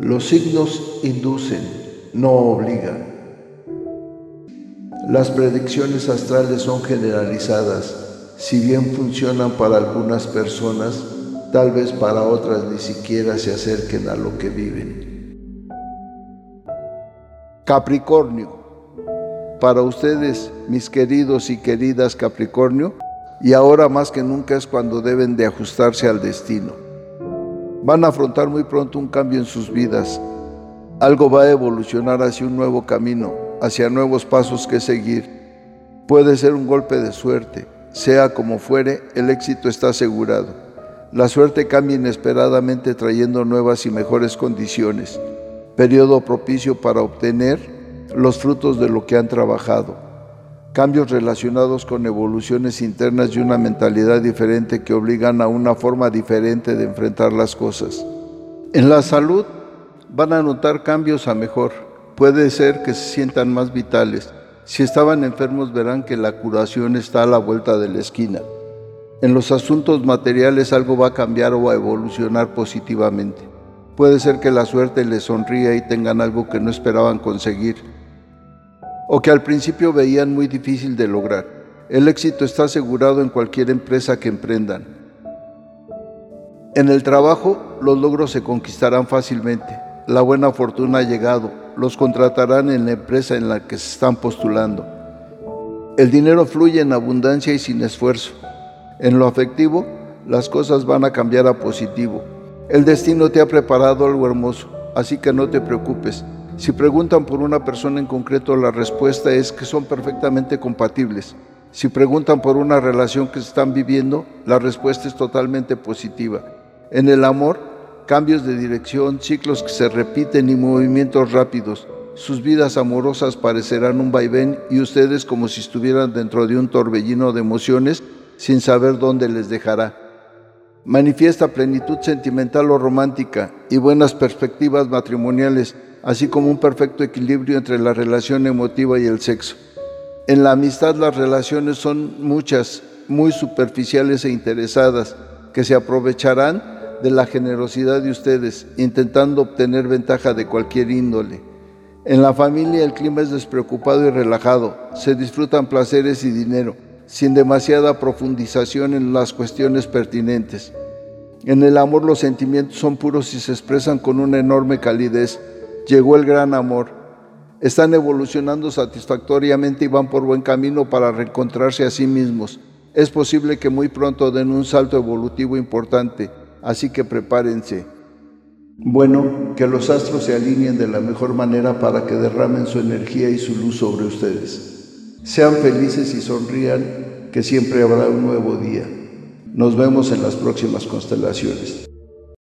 Los signos inducen, no obligan. Las predicciones astrales son generalizadas. Si bien funcionan para algunas personas, tal vez para otras ni siquiera se acerquen a lo que viven. Capricornio. Para ustedes, mis queridos y queridas Capricornio, y ahora más que nunca es cuando deben de ajustarse al destino. Van a afrontar muy pronto un cambio en sus vidas. Algo va a evolucionar hacia un nuevo camino, hacia nuevos pasos que seguir. Puede ser un golpe de suerte. Sea como fuere, el éxito está asegurado. La suerte cambia inesperadamente trayendo nuevas y mejores condiciones. Periodo propicio para obtener los frutos de lo que han trabajado. Cambios relacionados con evoluciones internas y una mentalidad diferente que obligan a una forma diferente de enfrentar las cosas. En la salud van a notar cambios a mejor puede ser que se sientan más vitales. Si estaban enfermos verán que la curación está a la vuelta de la esquina. En los asuntos materiales algo va a cambiar o a evolucionar positivamente. Puede ser que la suerte les sonría y tengan algo que no esperaban conseguir, o que al principio veían muy difícil de lograr. El éxito está asegurado en cualquier empresa que emprendan. En el trabajo los logros se conquistarán fácilmente. La buena fortuna ha llegado los contratarán en la empresa en la que se están postulando. El dinero fluye en abundancia y sin esfuerzo. En lo afectivo, las cosas van a cambiar a positivo. El destino te ha preparado algo hermoso, así que no te preocupes. Si preguntan por una persona en concreto, la respuesta es que son perfectamente compatibles. Si preguntan por una relación que están viviendo, la respuesta es totalmente positiva. En el amor, cambios de dirección, ciclos que se repiten y movimientos rápidos. Sus vidas amorosas parecerán un vaivén y ustedes como si estuvieran dentro de un torbellino de emociones sin saber dónde les dejará. Manifiesta plenitud sentimental o romántica y buenas perspectivas matrimoniales, así como un perfecto equilibrio entre la relación emotiva y el sexo. En la amistad las relaciones son muchas, muy superficiales e interesadas, que se aprovecharán de la generosidad de ustedes, intentando obtener ventaja de cualquier índole. En la familia el clima es despreocupado y relajado, se disfrutan placeres y dinero, sin demasiada profundización en las cuestiones pertinentes. En el amor los sentimientos son puros y se expresan con una enorme calidez. Llegó el gran amor. Están evolucionando satisfactoriamente y van por buen camino para reencontrarse a sí mismos. Es posible que muy pronto den un salto evolutivo importante así que prepárense. Bueno, que los astros se alineen de la mejor manera para que derramen su energía y su luz sobre ustedes. Sean felices y sonrían, que siempre habrá un nuevo día. Nos vemos en las próximas constelaciones.